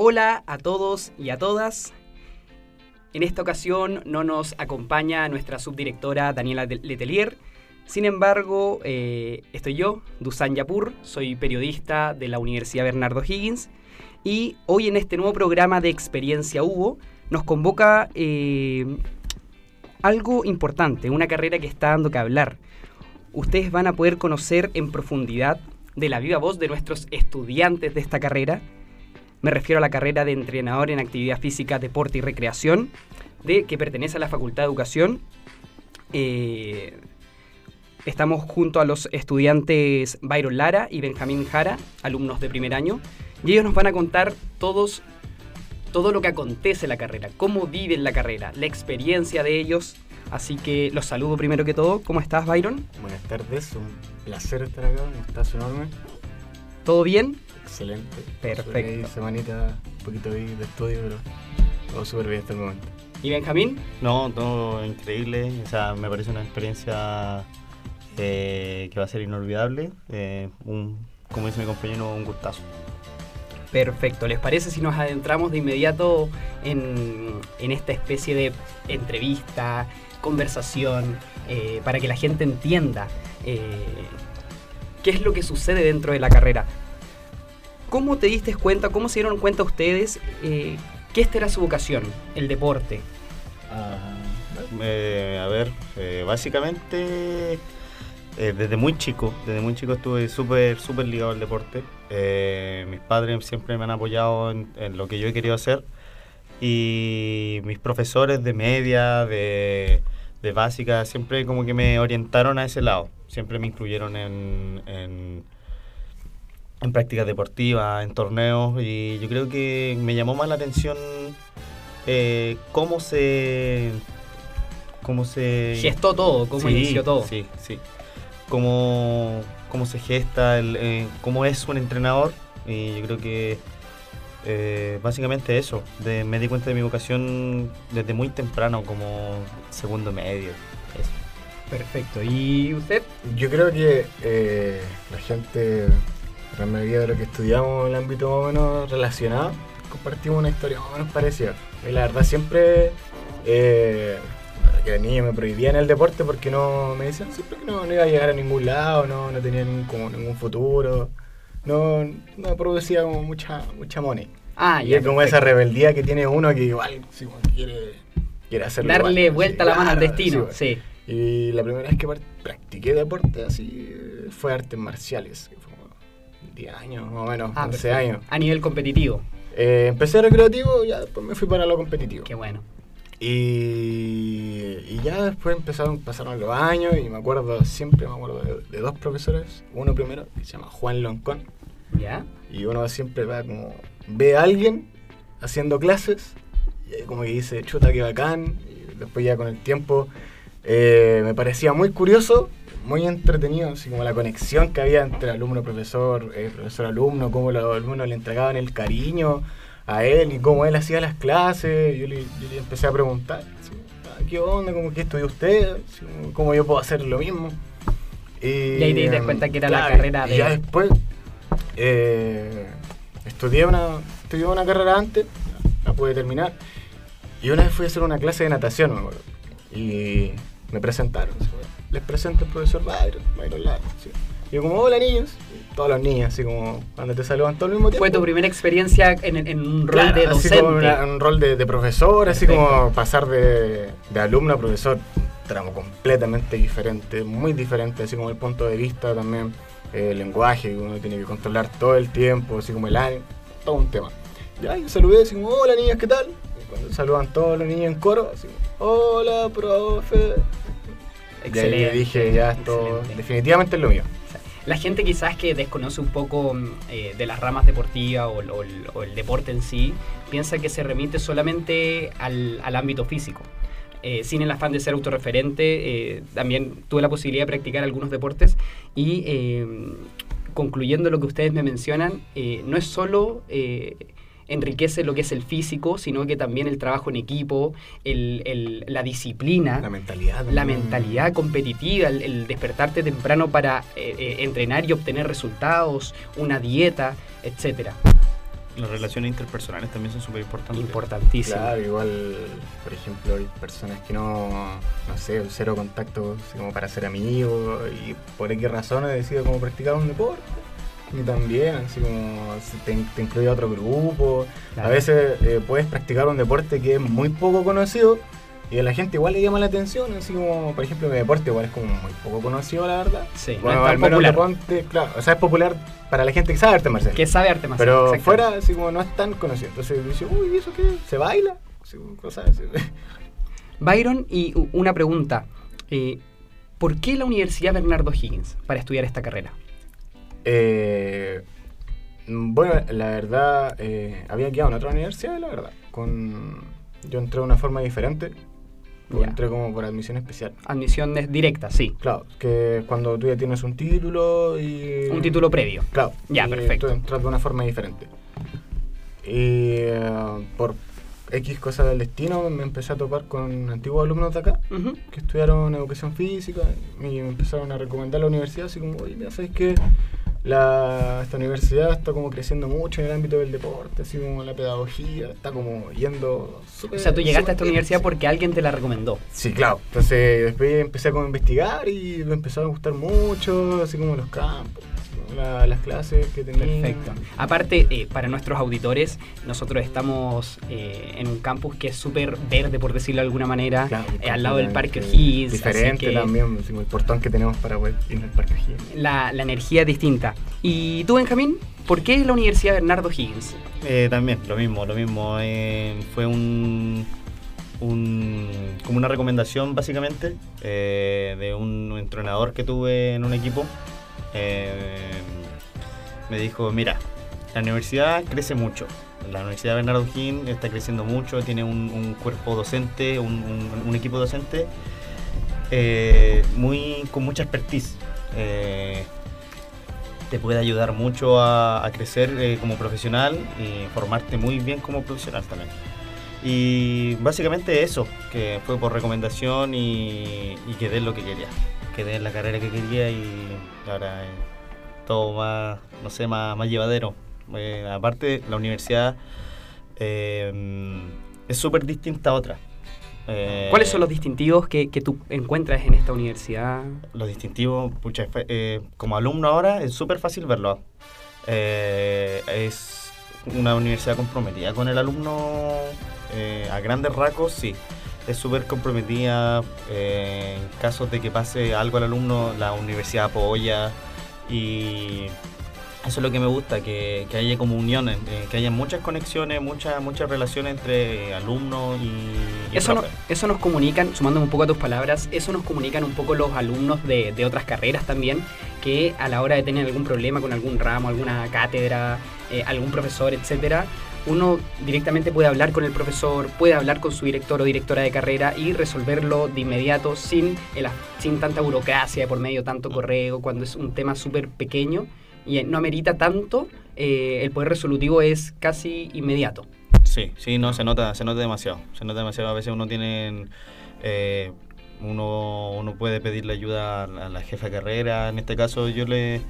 Hola a todos y a todas. En esta ocasión no nos acompaña nuestra subdirectora Daniela Letelier. Sin embargo, eh, estoy yo, Dusan Yapur, soy periodista de la Universidad Bernardo Higgins y hoy en este nuevo programa de Experiencia Hugo nos convoca eh, algo importante, una carrera que está dando que hablar. Ustedes van a poder conocer en profundidad de la viva voz de nuestros estudiantes de esta carrera me refiero a la carrera de entrenador en actividad física, deporte y recreación, de que pertenece a la Facultad de Educación. Eh, estamos junto a los estudiantes Byron Lara y Benjamín Jara, alumnos de primer año, y ellos nos van a contar todos todo lo que acontece en la carrera, cómo viven la carrera, la experiencia de ellos. Así que los saludo primero que todo. ¿Cómo estás, Byron? Buenas tardes, un placer estar acá, un gustazo enorme. ¿Todo bien? Excelente. Perfecto. semanita, un poquito de estudio, pero todo súper bien hasta el momento. ¿Y Benjamín? No, todo increíble. O sea, me parece una experiencia eh, que va a ser inolvidable. Eh, un, como dice mi compañero, un gustazo. Perfecto, ¿les parece si nos adentramos de inmediato en, esta especie de entrevista, conversación, eh, para que la gente entienda qué es lo que sucede dentro de la carrera? ¿Cómo te diste cuenta, cómo se dieron cuenta ustedes eh, que esta era su vocación, el deporte? Eh, a ver, eh, básicamente desde muy chico, desde muy chico estuve súper, súper ligado al deporte. mis padres siempre me han apoyado en, lo que yo he querido hacer y mis profesores de media, de, básica, siempre como que me orientaron a ese lado, siempre me incluyeron en en prácticas deportivas, en torneos, y yo creo que me llamó más la atención eh, cómo se... cómo se... Gestó todo, cómo inició todo. Sí, sí. Cómo, cómo se gesta, el, eh, cómo es un entrenador, y yo creo que eh, básicamente eso, de, me di cuenta de mi vocación desde muy temprano, como segundo medio. Perfecto. ¿Y usted? Yo creo que la gente la mayoría de lo que estudiamos en el ámbito más o menos relacionado, compartimos una historia más o menos parecida. Y la verdad siempre eh, que de niño me prohibían el deporte porque no me decían siempre que no, iba a llegar a ningún lado, no, no tenía ningún, como ningún futuro, no, no producía como mucha, mucha money. Ah, y es como esa rebeldía que tiene uno que igual, quiere, quiere hacerlo. Darle vuelta a la mano al destino, sí. Y la primera vez que practiqué deporte así fue artes marciales, 10 años, más o menos, 11 ah, años. A nivel competitivo. Eh, empecé recreativo y ya después me fui para lo competitivo. Qué bueno. Y, y ya después empezaron, pasaron los años y me acuerdo, siempre me acuerdo de, dos profesores. Uno primero, que se llama Juan Loncón. ¿Ya? Y uno siempre va como, ve a alguien haciendo clases y como que dice, chuta, qué bacán. Y después ya con el tiempo eh, me parecía muy curioso muy entretenido, así como la conexión que había entre alumno-profesor, eh, profesor-alumno, cómo los alumnos le entregaban el cariño a él y cómo él hacía las clases. Yo le, empecé a preguntar, ah, ¿qué onda? ¿Cómo que estudió usted? ¿Cómo yo puedo hacer lo mismo? Y, ahí te das cuenta que era la carrera de... Y ya después eh, estudié, una, estudié una carrera antes, la pude terminar, y una vez fui a hacer una clase de natación, me acuerdo, y me presentaron les presento al profesor Byron, Byron Lara. Y yo como, hola niños, todos los niños, así como cuando te saludan todo al mismo tiempo. Fue tu primera experiencia en, un rol de docente. Así como un rol de, profesor, así como pasar de, alumno a profesor, tramo completamente diferente, muy diferente, así como el punto de vista también, el lenguaje que uno tiene que controlar todo el tiempo, así como el ánimo, todo un tema. Ya, yo saludé, así como, hola niños, ¿qué tal? Y cuando saludan todos los niños en coro, así como, hola profe, Excelente. Y dije, ya esto definitivamente es lo mío. La gente quizás que desconoce un poco mm, eh, de las ramas deportivas o, o el- o el deporte en sí, piensa que se remite solamente al, al ámbito físico. Eh, sin el afán de ser autorreferente, eh, también tuve la posibilidad de practicar algunos deportes y eh, concluyendo lo que ustedes me mencionan, eh, no es solo eh, enriquece lo que es el físico, sino que también el trabajo en equipo, el- el- la disciplina, La mentalidad. la mentalidad competitiva, el, el despertarte temprano para eh, eh, entrenar y obtener resultados, una dieta, etcétera. Las relaciones interpersonales también son súper importantes. Importantísimo. Claro, igual, por ejemplo, hay personas que no, no sé, cero contacto como para ser amigos y por qué razones decide como practicar un deporte. Y también, así como te, te incluye a otro grupo. Claro. A veces eh, puedes practicar un deporte que es muy poco conocido y a la gente igual le llama la atención. Así como, por ejemplo, mi deporte igual es como muy poco conocido, la verdad. Sí, no Bueno, es tan al menos popular. claro, o sea, es popular para la gente que sabe arte marcial. Que sabe arte marcial. Pero fuera, así como no es tan conocido. Entonces dice, uy, ¿y ¿eso qué? ¿Se baila? Así, cosas así. Byron, y una pregunta. eh, ¿Por qué la Universidad Bernardo Higgins para estudiar esta carrera? Eh, bueno, la verdad, eh, había quedado en otra universidad, la verdad. Con, yo entré de una forma diferente. Yo entré como por admisión especial. Admisión directa, sí. Claro, que cuando tú ya tienes un título y... Un título previo. Claro. Ya, perfecto. Tú entras de una forma diferente. Y eh, por X cosas del destino me empecé a topar con antiguos alumnos de acá. Que estudiaron educación física y me empezaron a recomendar la universidad, así como, oye, mira, ¿sabes qué? La, esta universidad está como creciendo mucho en el ámbito del deporte, así como la pedagogía, está como yendo O súper... sea, tú llegaste a esta bien, universidad sí. porque alguien te la recomendó. Sí, claro. Entonces después empecé como a investigar y me empezaron a gustar mucho, así como los campos, la- las clases que tenían. Perfecto. Aparte, eh, para nuestros auditores, nosotros estamos eh, en un campus que es súper verde, por decirlo de alguna manera, Claro, eh, al lado del Parque O'Higgins. así Diferente que también, el portón que tenemos para poder ir al Parque O'Higgins. La, la energía es distinta. ¿Y tú, Benjamín? ¿Por qué la Universidad Bernardo Higgins? Eh, también, lo mismo, lo mismo. eh, fue un, un- como una recomendación básicamente eh, de un entrenador que tuve en un equipo. Eh, me dijo, mira, la universidad crece mucho. La Universidad Bernardo Higgins está creciendo mucho, tiene un, cuerpo docente, un, equipo docente eh, muy, con mucha expertise. Eh, te puede ayudar mucho a, crecer como profesional y formarte muy bien como profesional también. Y básicamente eso, que fue por recomendación y, y quedé lo que quería. Quedé en la carrera que quería y ahora eh, todo más, no sé, más, más llevadero. Eh, aparte, la universidad eh, es súper distinta a otra. Eh, ¿Cuáles son los distintivos que, que tú encuentras en esta universidad? los distintivos, pucha, eh, como alumno ahora es súper fácil verlo. Es una universidad comprometida con el alumno a grandes rasgos, sí. Es súper comprometida. eh, en casos de que pase algo al alumno, la universidad apoya. Y eso es lo que me gusta, que, que haya como unión, eh, que haya muchas conexiones, muchas muchas relaciones entre alumnos y, y Eso, no- eso nos comunican, sumándome un poco a tus palabras, eso nos comunican un poco los alumnos de, de otras carreras también, que a la hora de tener algún problema con algún ramo, alguna cátedra, eh, algún profesor, etcétera, uno directamente puede hablar con el profesor, puede hablar con su director o directora de carrera y resolverlo de inmediato sin, el sin tanta burocracia por medio, tanto correo, cuando es un tema súper pequeño y eh, no amerita tanto, eh, el poder resolutivo es casi inmediato. Sí, sí, no, se nota, se nota demasiado. Se nota demasiado. A veces uno tiene. eh, uno, uno puede pedirle ayuda a la, a la jefa de carrera. En este caso, yo le.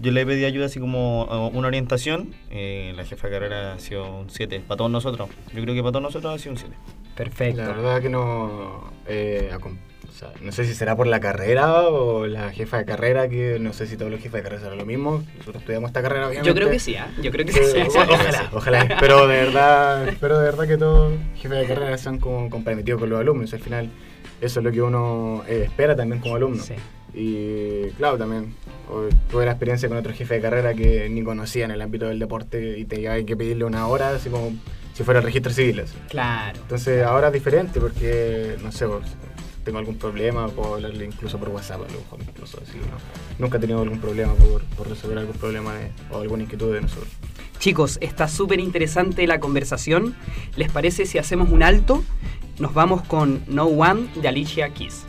Yo le pedí ayuda así como eh, una orientación. eh, la jefa de carrera ha sido un 7 para todos nosotros. Yo creo que para todos nosotros ha sido un 7. Perfecto. La verdad que no. eh, acom- o sea, no sé si será por la carrera o la jefa de carrera, que no sé si todos los jefes de carrera serán lo mismo. Nosotros estudiamos esta carrera, obviamente. Yo creo que sí, ¿ah? Yo creo que Eh, sí. ojalá, ojalá. Pero de verdad, espero de verdad que todos los jefes de carrera sean como comprometidos con los alumnos. Al final, eso es lo que uno eh, espera también como alumno. Y claro, también tuve la experiencia con otro jefe de carrera que ni conocía en el ámbito del deporte y te hay que pedirle una hora, así como si fuera el registro civil. así. Claro. Entonces ahora es diferente porque, no sé, vos, tengo algún problema, puedo hablarle incluso por WhatsApp, a lo mejor incluso así, ¿no? Nunca he tenido algún problema por, por resolver algún problema de- o alguna inquietud de nosotros. Chicos, está súper interesante la conversación. ¿Les parece si hacemos un alto? Nos vamos con No One de Alicia Keys.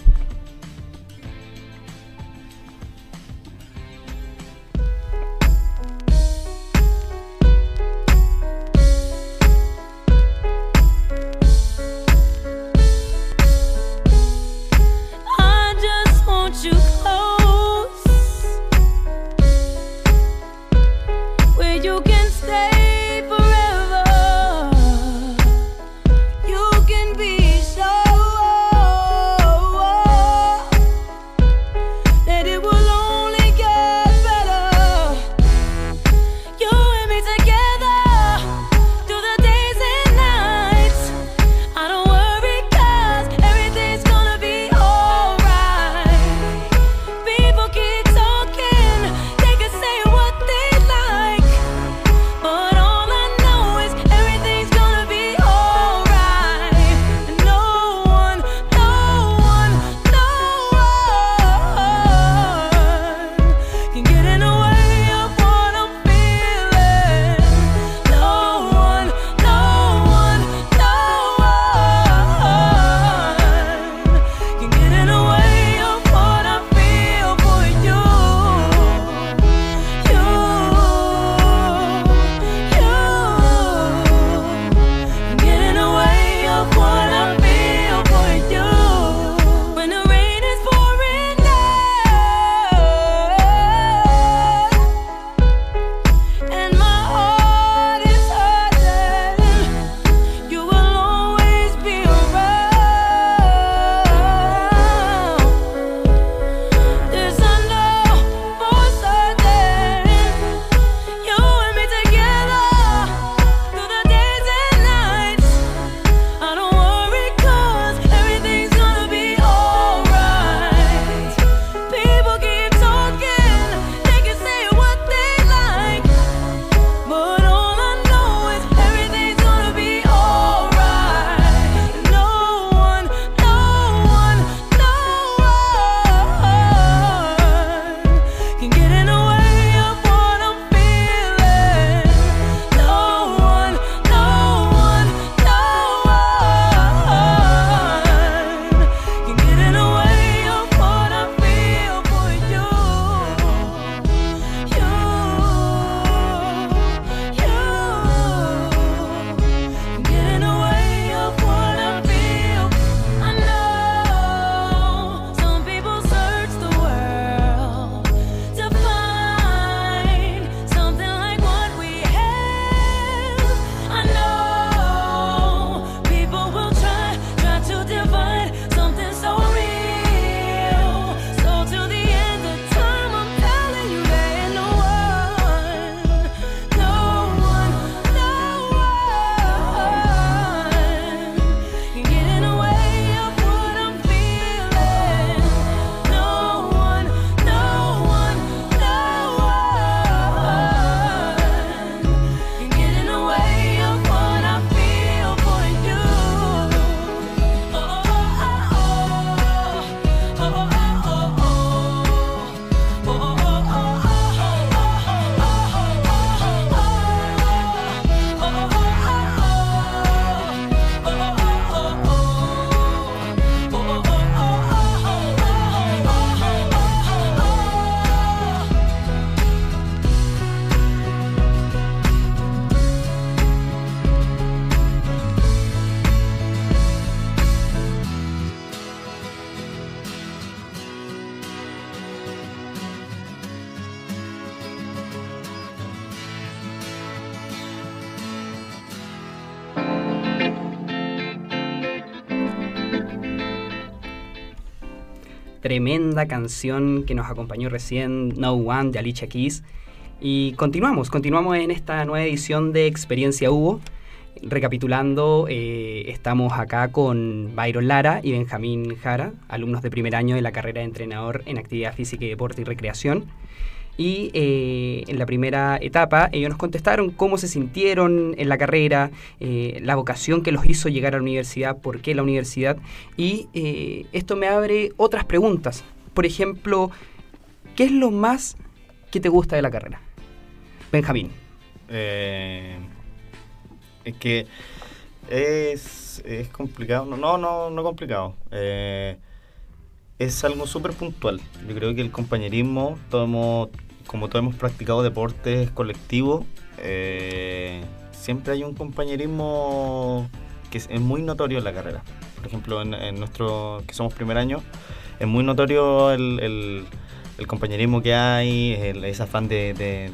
Tremenda canción que nos acompañó recién, No One de Alicia Keys. Y continuamos, continuamos en esta nueva edición de Experiencia Hugo. Recapitulando, eh, estamos acá con Byron Lara y Benjamín Jara, alumnos de primer año de la carrera de entrenador en actividad física y deporte y recreación. Y eh, en la primera etapa ellos nos contestaron cómo se sintieron en la carrera, eh, la vocación que los hizo llegar a la universidad, por qué la universidad. Y eh, esto me abre otras preguntas. Por ejemplo, ¿qué es lo más que te gusta de la carrera? Benjamín. Es que es, es complicado. No, no, no, complicado. Es algo súper puntual. Yo creo que el compañerismo, todo como todos hemos practicado deportes colectivos, eh, siempre hay un compañerismo que es, muy notorio en la carrera. Por ejemplo, en, nuestro, que somos primer año, es muy notorio el, compañerismo que hay, el- ese afán de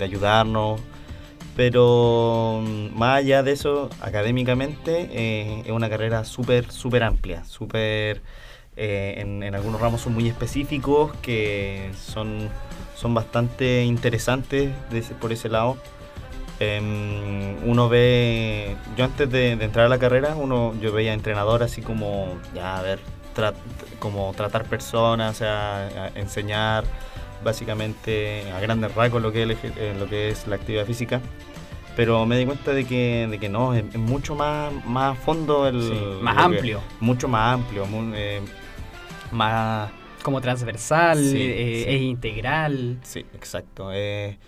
ayudarnos. Pero mm, más allá de eso, académicamente eh, es una carrera súper, súper amplia, súper... eh, en, en algunos ramos son muy específicos que son, son bastante interesantes de ese- por ese lado. Em, uno ve, yo antes de, de entrar a la carrera, uno yo veía entrenador así como, ya a ver, tra- como tratar personas, o sea, a- enseñar básicamente a grandes rasgos lo que es, el eh, lo que es la actividad física. Pero me di cuenta de que, de que no, es, es mucho más, más a fondo, el, Sí, más lo que- amplio. mucho más amplio, mu- eh, más... Como transversal, Sí, eh, sí. es integral. Sí, exacto. Eh,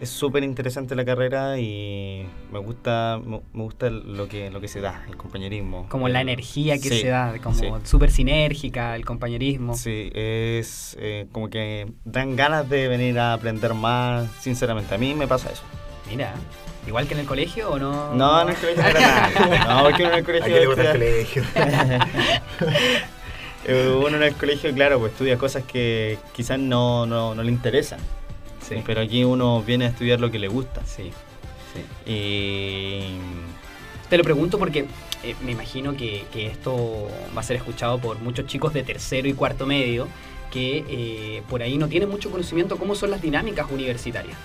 es súper interesante la carrera y me gusta me, me gusta lo que lo que se da, el compañerismo. Como la Eh, energía que sí, se da, como sí. súper sinérgica, el compañerismo. Sí, es eh, como que dan ganas de venir a aprender más, sinceramente. A mí me pasa eso. Mira, igual que en el colegio o no. No, en el colegio para nada. No, porque en el ¿A colegio... quién le gusta el colegio? eh, uno en el colegio, claro, pues estudia cosas que quizás no, no, no le interesan. Sí, Pero aquí uno viene a estudiar lo que le gusta. sí, sí. Y... Te lo pregunto porque eh, me imagino que, que esto va a ser escuchado por muchos chicos de tercero y cuarto medio que eh, por ahí no tienen mucho conocimiento cómo son las dinámicas universitarias.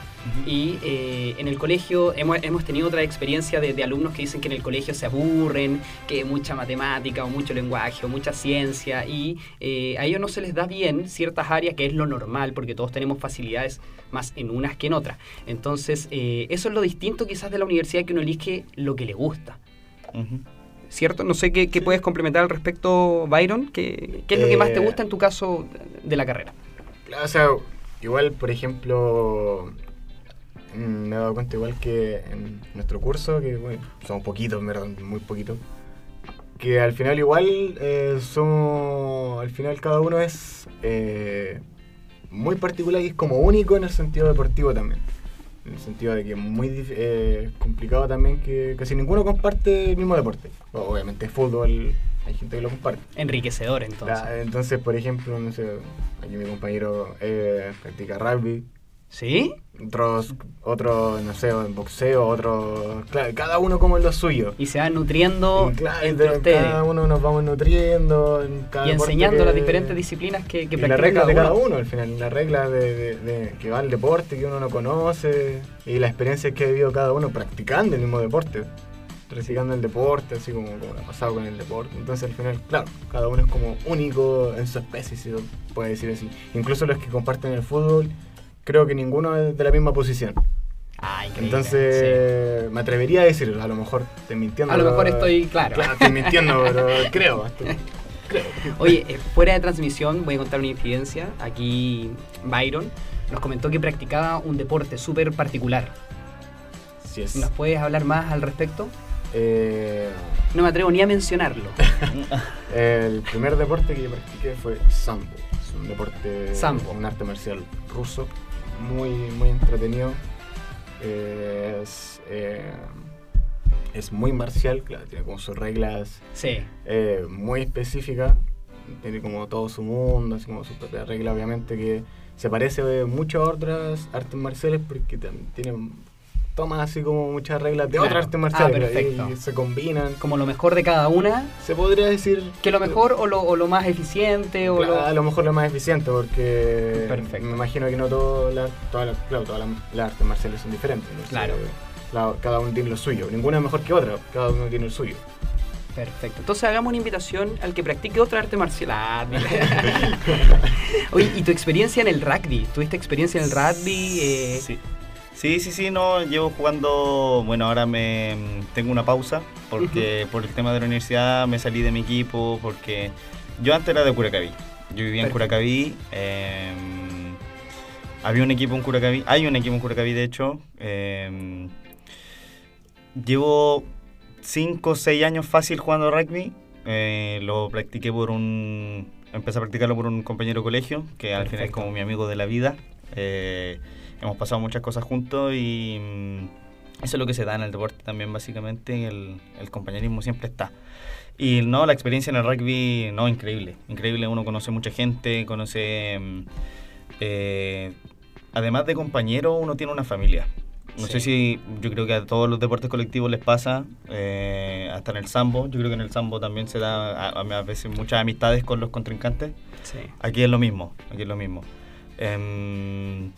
Y eh, en el colegio hemos, hemos tenido otra experiencia de, de alumnos que dicen que en el colegio se aburren, que mucha matemática o mucho lenguaje o mucha ciencia y eh, a ellos no se les da bien ciertas áreas que es lo normal porque todos tenemos facilidades más en unas que en otras. Entonces eso es lo distinto quizás de la universidad que uno elige lo que le gusta. Ujú. ¿Cierto? No sé qué, qué puedes complementar al respecto, Byron. ¿Qué, qué es lo que más te Eh, gusta en tu caso de la carrera? O sea, igual, por ejemplo, mm, me he dado cuenta igual que en nuestro curso, que bueno, somos poquitos, en verdad, muy poquitos, que al final igual eh, somos, al final cada uno es eh, muy particular y es como único en el sentido deportivo también. En el sentido de que es muy eh, complicado también que casi ninguno comparte el mismo deporte. Obviamente fútbol, hay gente que lo comparte. Enriquecedor, entonces. La- entonces, por ejemplo, no sé, aquí mi compañero eh, practica rugby, ¿Sí? otros, otro, no sé, en boxeo, otro, claro, cada uno como en lo suyo. Y se van nutriendo Y claro, entre de- ustedes. cada uno nos vamos nutriendo en cada y enseñando que- las diferentes disciplinas que, que y las reglas de cada uno. uno al final, las reglas de, de- de- que va al deporte que uno no conoce y las experiencias que ha vivido cada uno practicando el mismo deporte, practicando el deporte, así como, como ha pasado con el deporte. Entonces al final, claro, cada uno es como único en su especie, si se puede decir así. Incluso los que comparten el fútbol, creo que ninguno es de la misma posición. Ah. Entonces me atrevería a decirlo, a lo mejor estoy mintiendo. A lo mejor estoy, claro. Claro, estoy mintiendo, pero creo. estoy- creo. Oye, eh, fuera de transmisión voy a contar una infidencia. Aquí Byron nos comentó que practicaba un deporte súper particular. Sí es. ¿Nos puedes hablar más al respecto? Eh, No me atrevo ni a mencionarlo. El primer deporte que yo practiqué fue sambo. Es un deporte, Sambo. un arte marcial ruso, muy, muy entretenido. Es, eh, es muy marcial, claro, tiene como sus reglas Sí. eh, muy específicas. Tiene como todo su mundo, así como su propia regla, obviamente, que se parece mucho a otras artes marciales porque tam- tienen toma así como muchas reglas de Claro. otras artes Ah, marciales perfecto. y se combinan. Como lo mejor de cada una, Se podría decir que lo mejor o lo, o lo más eficiente o Claro, lo... A lo mejor lo más eficiente porque Perfecto. me imagino que no todas las claro, todas las, las artes marciales son diferentes. entonces, Claro. la- cada uno tiene lo suyo. Ninguna es mejor que otra, cada uno tiene el suyo. Perfecto. Entonces hagamos una invitación al que practique otra arte marcial. Ah. Oye, ¿y tu experiencia en el rugby? ¿Tuviste experiencia en el rugby? Eh, Sí. Sí, sí, sí, no, llevo jugando, bueno, ahora me tengo una pausa porque por el tema de la universidad me salí de mi equipo porque yo antes era de Curacaví. Yo vivía en Perfecto. Curacaví. eh, había un equipo en Curacaví, hay un equipo en Curacaví de hecho. eh, llevo 5 o 6 años fácil jugando rugby. eh, lo practiqué por un... Empecé a practicarlo por un compañero de colegio, que al final es como mi amigo de la vida. Eh, hemos pasado muchas cosas juntos y mm, eso es lo que se da en el deporte también básicamente, el, el compañerismo siempre está. Y no, la experiencia en el rugby, no, increíble, increíble, uno conoce mucha gente, conoce... mm, eh, además de compañero, uno tiene una familia. No Sí. sé si, yo creo que a todos los deportes colectivos les pasa, eh, hasta en el sambo, yo creo que en el sambo también se da a, a veces muchas amistades con los contrincantes. sí. Aquí es lo mismo, aquí es lo mismo. Em,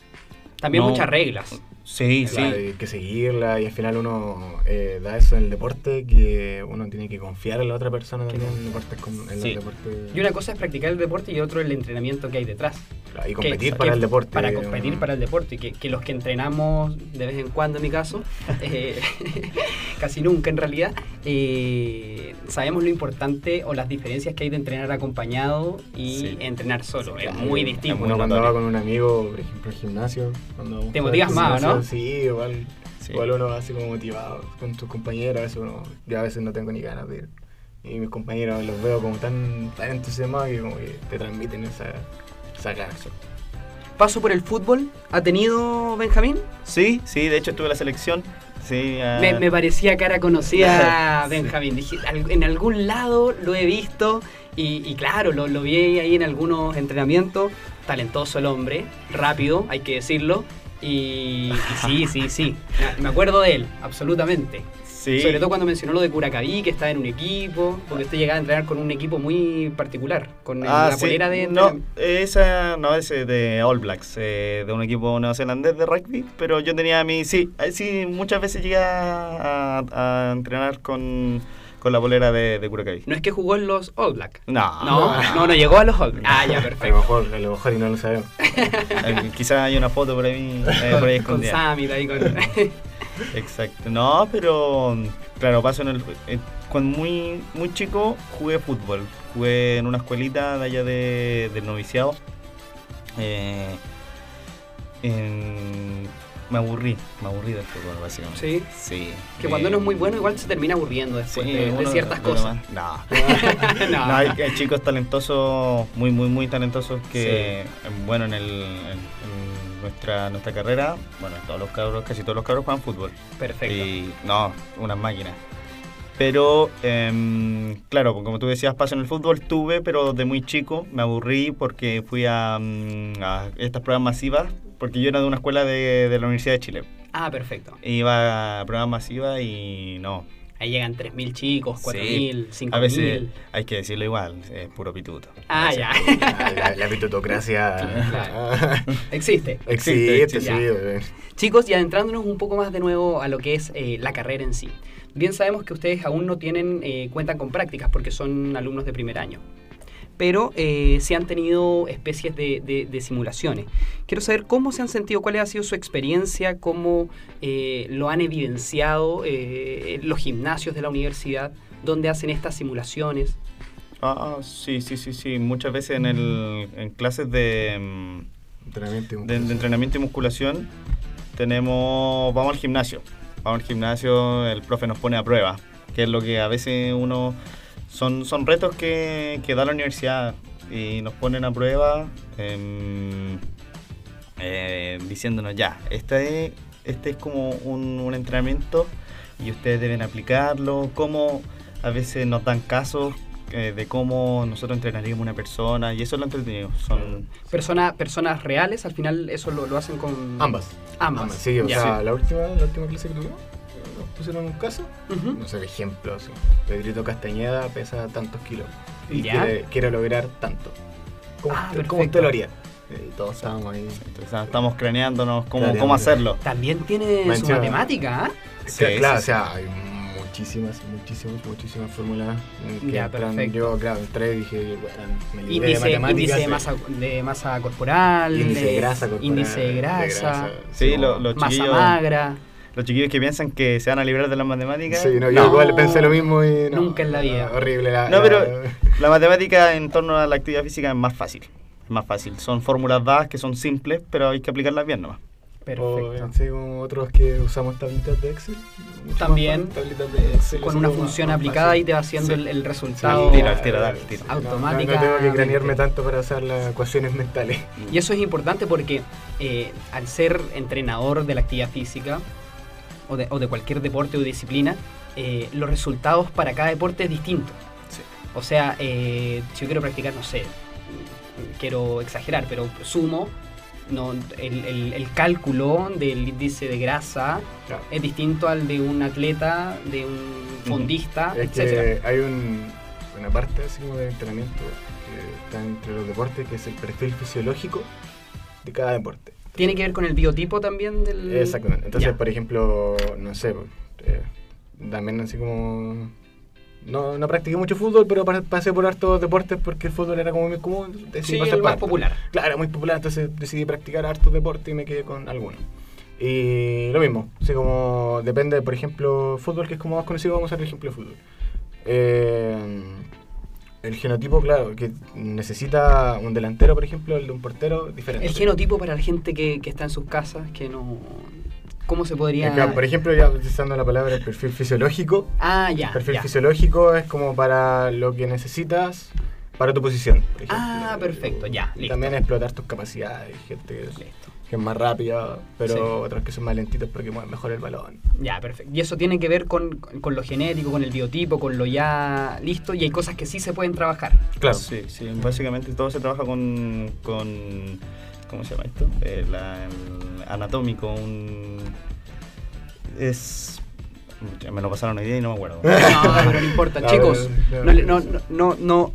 También No. muchas reglas. Sí, sí. Hay que seguirla y al final uno eh, da eso en el deporte que uno tiene que confiar en la otra persona también en, deportes con- en Sí. los deportes Y una cosa es practicar el deporte y otro el entrenamiento que hay detrás. claro, y competir que- para el deporte. Para competir uno- para el deporte. Que, que los que entrenamos de vez en cuando, en mi caso, eh, casi nunca en realidad, eh, sabemos lo importante o las diferencias que hay de entrenar acompañado y Sí. entrenar solo. Sí, es claro. muy distinto. Uno cuando va con un amigo, por ejemplo, al gimnasio, cuando Te motivas más, gimnasio, Sí, igual, Sí. igual uno va así como motivado con tus compañeros, a veces uno, yo a veces no tengo ni ganas de ir. Y mis compañeros los veo como tan, tan entusiasmados que como que te transmiten esa, esa ganas. Paso por el fútbol, ¿ha tenido Benjamín? Sí, sí, de hecho estuve en la selección. Sí, ah, Me, me parecía cara conocida a Benjamín. Dije, "Al- en algún lado lo he visto y, y claro, lo, lo vi ahí en algunos entrenamientos. Talentoso el hombre, rápido, hay que decirlo. Y, y sí, sí, sí. Me- acuerdo de él, absolutamente. sí. Sobre todo cuando mencionó lo de Curacaví, que estaba en un equipo, porque usted llegaba a entrenar con un equipo muy particular, con Ah, la sí. polera de No, esa no es de All Blacks, eh, de un equipo neozelandés de rugby, pero yo tenía mi. Sí, eh, sí muchas veces llegué a, a entrenar con, con la bolera de, de Curacaví. No es que jugó en los All Black. No, No, no, no llegó a los All Black. Ah, ya, A lo perfecto. mejor, a lo mejor y no lo sabemos. Eh, Quizás hay una foto por ahí, eh, por ahí Con escondida. Sammy ahí con... Exacto. No, pero claro, paso en el eh, cuando muy muy chico jugué fútbol. Jugué en una escuelita de allá de, del noviciado. Eh, en- me aburrí, me aburrí del fútbol básicamente. Sí. Sí. Que cuando Eh, uno es muy bueno, igual se termina aburriendo después sí, de, ciertas cosas. No. no. No, hay, chicos talentosos, muy, muy, muy talentosos que, eh, bueno, en, el, en, en nuestra, nuestra carrera, bueno, todos los cabros, casi todos los cabros juegan fútbol. Perfecto. Y no, unas máquinas. Pero, em, claro, como tú decías, paso en el fútbol tuve, pero de muy chico me aburrí porque fui a, mm, a estas pruebas masivas, porque yo era de una escuela de, de la Universidad de Chile. Ah, perfecto. Iba a pruebas masivas y no. Ahí llegan 3.000 chicos, 4.000, Sí. 5.000. A veces hay que decirlo igual, es puro pituto. Ah, ya. La, la, la pitutocracia Claro. Existe. existe, existe, sí. ya. Chicos, y adentrándonos un poco más de nuevo a lo que es eh, la carrera en sí. Bien sabemos que ustedes aún no tienen, eh, cuentan con prácticas porque son alumnos de primer año. Pero eh, sí han tenido especies de, de- de simulaciones. Quiero saber cómo se han sentido, cuál ha sido su experiencia, cómo eh, lo han evidenciado eh, los gimnasios de la universidad, donde hacen estas simulaciones. Ah, sí, sí, sí, sí. Muchas veces en, el, en clases de, mm, Entrenamiento y de, de musculación. entrenamiento y musculación tenemos, vamos al gimnasio. Vamos al gimnasio, el profe nos pone a prueba, que es lo que a veces uno, son, son retos que, que da la universidad y nos ponen a prueba em, eh, diciéndonos ya, este es, este es como un, un entrenamiento y ustedes deben aplicarlo, cómo a veces nos dan casos eh, de cómo nosotros entrenaríamos a una persona y eso es lo entretenido. Son, Persona, personas reales, al final eso lo, lo hacen con... Ambas. Ambas. Sí, o Ya. sea, la última, la última clase que tuvimos, pusieron un caso, no sé, de ejemplo, así, Pedrito Castañeda pesa tantos kilos y Ya. quiere, quiere lograr tanto. ¿Cómo, Ah, usted, cómo usted lo haría? Y todos estábamos ahí. entonces, estamos craneándonos cómo, cómo hacerlo. También tiene su matemática, ¿ah? Sí, claro, sí, o sea, hay muchísimas, muchísimas, muchísimas fórmulas. en que Ya, entran- perfecto. Yo, claro, entré y dije, bueno, me libré de Índice, matemáticas. índice de, eh, masa, de masa corporal, índice de grasa corporal, índice de grasa, Sí, lo- los masa magra. Los chiquillos que piensan que se van a librar de las matemáticas. Sí, no, yo No. igual pensé lo mismo y no, Nunca en la vida. Horrible la, No, la- pero la matemática en torno a la actividad física es más fácil. Es más fácil. Son fórmulas dadas que son simples, pero hay que aplicarlas bien nomás. Perfecto. O, sí, como otros que usamos tablitas de Excel. más También, fácil, tablitas de Excel, Con una función más aplicada fácil. y te va haciendo Sí. el, el Sí, resultado. al tiro, al tiro, dale, al tiro. No, no, tengo que cranearme tanto para usar las ecuaciones mentales. Y eso es importante porque eh, al ser entrenador de la actividad física o de, o de cualquier deporte o disciplina, eh, los resultados para cada deporte es distinto. Sí. O sea, eh, si yo quiero practicar, no sé, quiero exagerar, pero sumo, no, el, el- el cálculo del índice de grasa Claro. es distinto al de un atleta, de un fondista, Es etcétera. que hay un, una parte así como de entrenamiento que está entre los deportes que es el perfil fisiológico de cada deporte. Tiene que ver con el biotipo también del... Exactamente. Entonces, Ya. por ejemplo, no sé, eh, también así como... No, no practiqué mucho fútbol, pero pa- pasé por hartos deportes porque el fútbol era como muy común. decidí Sí, pasar el por más popular. Claro, muy popular, entonces decidí practicar hartos deportes y me quedé con algunos. Y lo mismo, así como depende, por ejemplo, fútbol, que es como más conocido, vamos a hacer el ejemplo de fútbol. Eh, el genotipo, claro, que necesita un delantero, por ejemplo, el de un portero, diferente. El genotipo para la gente que, que está en sus casas, que no... ¿Cómo se podría...? Por ejemplo, ya utilizando la palabra el perfil fisiológico, Ah, ya, el perfil ya. fisiológico es como para lo que necesitas para tu posición. por ejemplo. Ah, perfecto, ya, Y listo. también explotar tus capacidades, gente Listo. Que es más rápida, pero Sí. otros que son más lentitos porque mueven mejor el balón. Ya, perfecto. Y eso tiene que ver con, con lo genético, con el biotipo, con lo ya listo, y hay cosas que sí se pueden trabajar. Claro. Sí, sí, básicamente todo se trabaja con, con ¿cómo se llama esto? Eh, la- el anatómico, un es ya me lo pasaron hoy día y no me acuerdo. No, pero no importa. Chicos, no, no, no, no-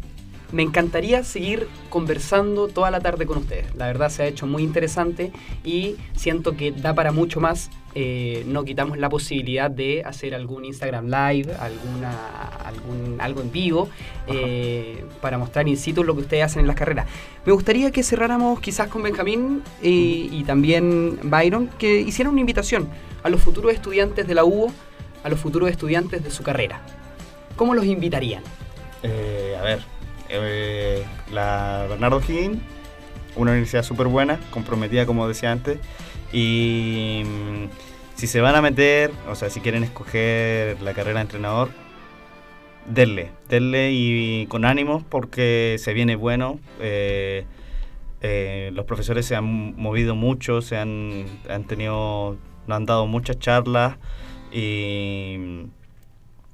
me encantaría seguir conversando toda la tarde con ustedes. La verdad se ha hecho muy interesante y siento que da para mucho más. Eh, no quitamos la posibilidad de hacer algún Instagram Live, alguna, algún, algo en vivo, eh, para mostrar in situ lo que ustedes hacen en las carreras. Me gustaría que cerráramos quizás con Benjamín y, y también Byron, que hicieran una invitación a los futuros estudiantes de la UBO, a los futuros estudiantes de su carrera. ¿Cómo los invitarían? Eh, a ver, eh, la Bernardo Higgins, una universidad súper buena, comprometida como decía antes, y mm, si se van a meter, o sea, si quieren escoger la carrera de entrenador, denle, denle y con ánimo porque se viene bueno. eh, eh, los profesores se han movido mucho, se han, han tenido, nos han dado muchas charlas y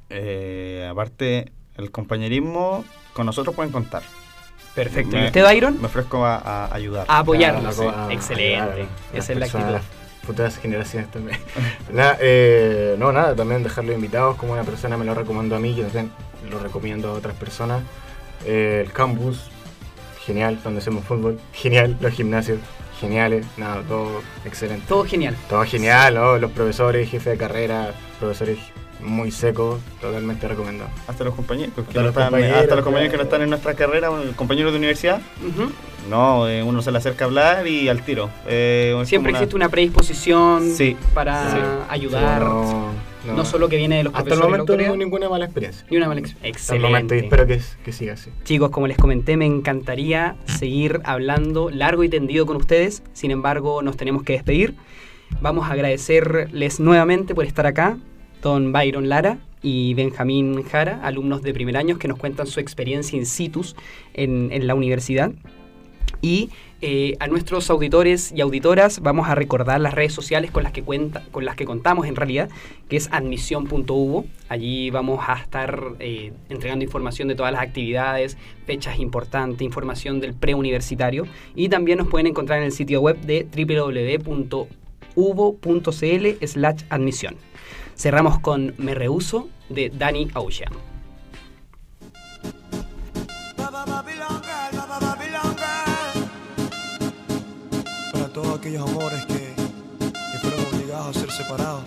eh, aparte el compañerismo con nosotros pueden contar. Perfecto. Me- ¿Y usted, Byron? Me ofrezco a, a ayudar. A apoyarlos. Claro, a- a- Excelente. a Esa es la actitud. las futuras generaciones también. Nada, eh, no, nada, también dejarlos invitados, como una persona me lo recomendó a mí, yo también lo recomiendo a otras personas. Eh, el campus, genial, donde hacemos fútbol, genial, los gimnasios, geniales, nada, todo excelente. Todo genial. Todo genial, ¿no? Los profesores, jefe de carrera, profesores muy secos, totalmente recomendado. Hasta los compañeros, que Hasta no los están- compañeros, hasta los compañeros que no están en nuestra carrera, compañeros de universidad, Ujú. no, eh, uno se le acerca a hablar y al tiro. Eh, Siempre una- existe una predisposición Sí. para Sí. ayudar. Pero No, no- solo que viene de los Hasta el momento no hubo ninguna mala experiencia. ni una mala ex- Hasta el Excelente. momento y espero que, que siga así. Chicos, como les comenté, me encantaría seguir hablando largo y tendido con ustedes. Sin embargo, nos tenemos que despedir. Vamos a agradecerles nuevamente por estar acá, don Byron Lara y Benjamín Jara, alumnos de primer año que nos cuentan su experiencia in situ en, la universidad. Y eh, a nuestros auditores y auditoras vamos a recordar las redes sociales con las que cuenta, con las que contamos en realidad, que es admisión.uvo. Allí vamos a estar eh, entregando información de todas las actividades, fechas importantes, información del preuniversitario y también nos pueden encontrar en el sitio web de www.uvo.cl slash admisión. Cerramos con Me Rehuso de Danny Ocean. Para todos aquellos amores que, que fueron obligados a ser separados.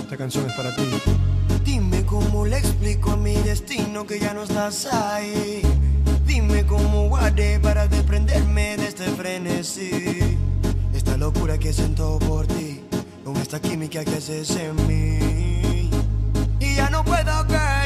Esta canción es para ti. Dime cómo le explico a mi destino que ya no estás ahí Dime cómo guardé para desprenderme de este frenesí. Esta locura que siento por ti, con esta química que haces en mí. Y ya no puedo caer.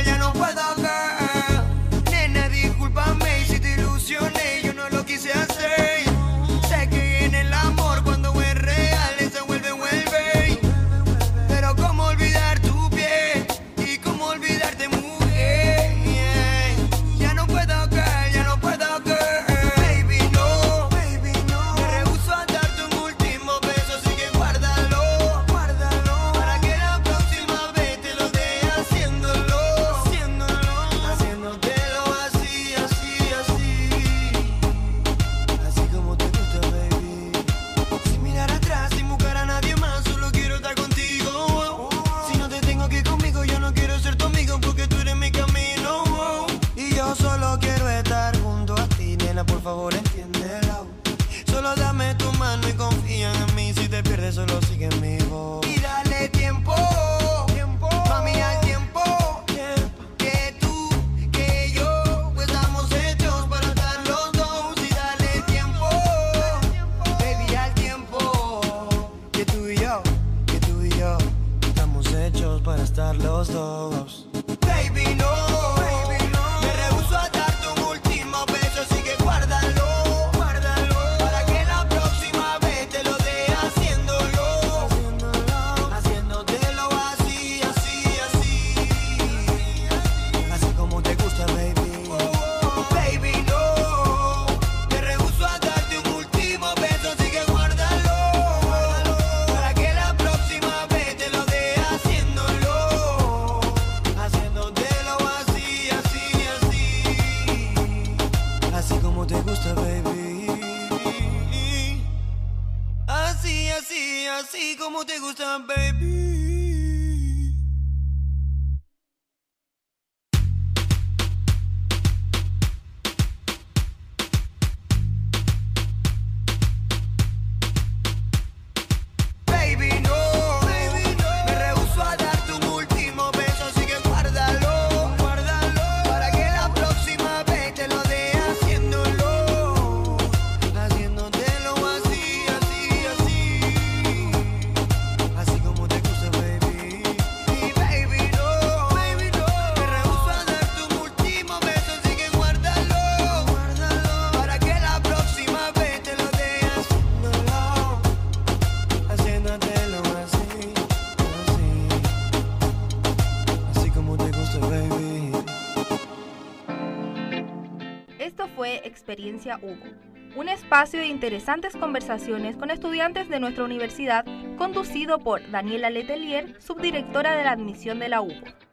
Experiencia Hugo, un espacio de interesantes conversaciones con estudiantes de nuestra universidad conducido por Daniela Letelier, subdirectora de la admisión de la UBO.